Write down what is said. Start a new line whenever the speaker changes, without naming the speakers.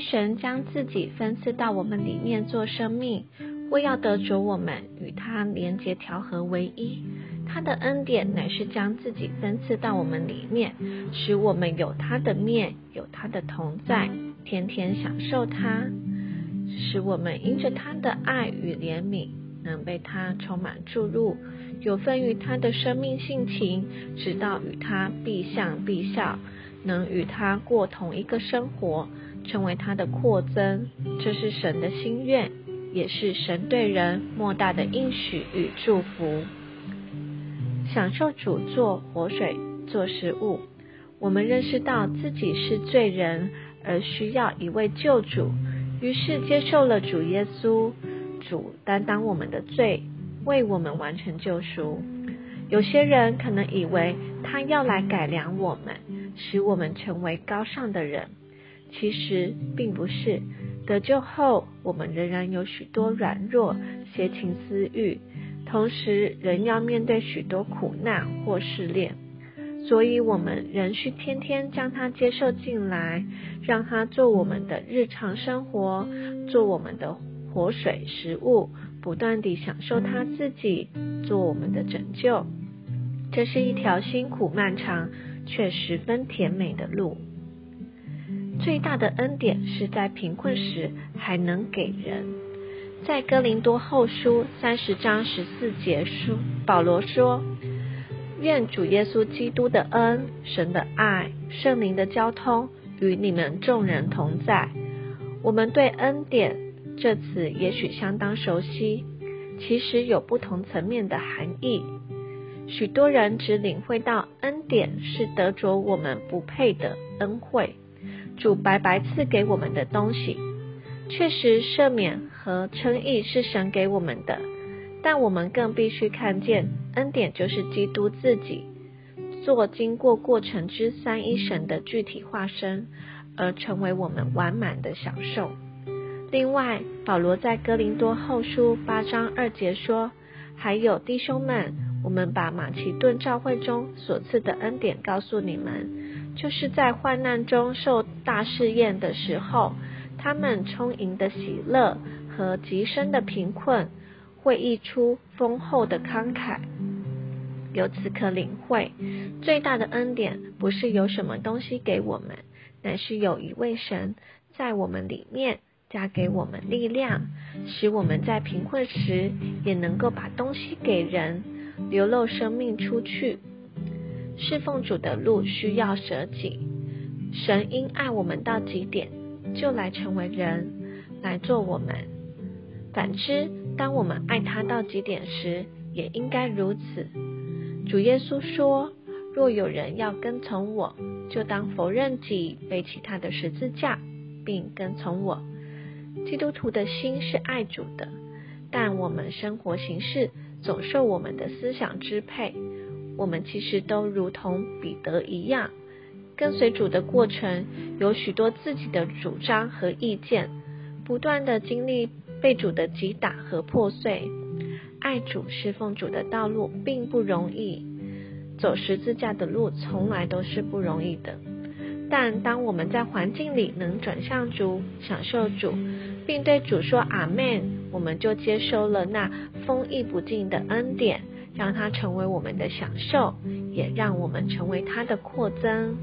神将自己分赐到我们里面做生命，为要得着我们与他连结调和为一。他的恩典乃是将自己分赐到我们里面，使我们有他的面，有他的同在，天天享受他，使我们因着他的爱与怜悯，能被他充满注入，有份于他的生命性情，直到与他必相必效，能与他过同一个生活，成为他的扩增。这是神的心愿，也是神对人莫大的应许与祝福。享受主做活水做食物，我们认识到自己是罪人，而需要一位救主，于是接受了主耶稣。主担当我们的罪，为我们完成救赎。有些人可能以为他要来改良我们，使我们成为高尚的人，其实并不是。得救后，我们仍然有许多软弱、邪情私欲。同时，仍要面对许多苦难或试炼，所以我们仍需天天将它接受进来，让它做我们的日常生活，做我们的活水食物，不断地享受它自己，做我们的拯救。这是一条辛苦漫长却十分甜美的路。最大的恩典是在贫困时还能给人。在哥林多后书三十章十四节书，保罗说：“愿主耶稣基督的恩、神的爱、圣灵的交通与你们众人同在。”我们对恩典这词也许相当熟悉，其实有不同层面的含义。许多人只领会到恩典是得着我们不配的恩惠，主白白赐给我们的东西。确实，赦免和称义是神给我们的，但我们更必须看见，恩典就是基督自己做经过过程之三一神的具体化身，而成为我们完满的享受。另外，保罗在哥林多后书八章二节说：“还有弟兄们，我们把马其顿教会中所赐的恩典告诉你们，就是在患难中受大试验的时候。”他们充盈的喜乐和极深的贫困，会溢出丰厚的慷慨。由此可领会，最大的恩典不是有什么东西给我们，乃是有一位神在我们里面加给我们力量，使我们在贫困时也能够把东西给人，流露生命出去。侍奉主的路需要舍己，神因爱我们到极点。就来成为人，来做我们。反之，当我们爱他到极点时，也应该如此。主耶稣说：“若有人要跟从我，就当否认己，背起他的十字架，并跟从我。”基督徒的心是爱主的，但我们生活形式总受我们的思想支配。我们其实都如同彼得一样。跟随主的过程有许多自己的主张和意见，不断的经历被主的击打和破碎。爱主侍奉主的道路并不容易，走十字架的路从来都是不容易的。但当我们在环境里能转向主，享受主，并对主说阿门，我们就接收了那丰溢不尽的恩典，让它成为我们的享受，也让我们成为它的扩增。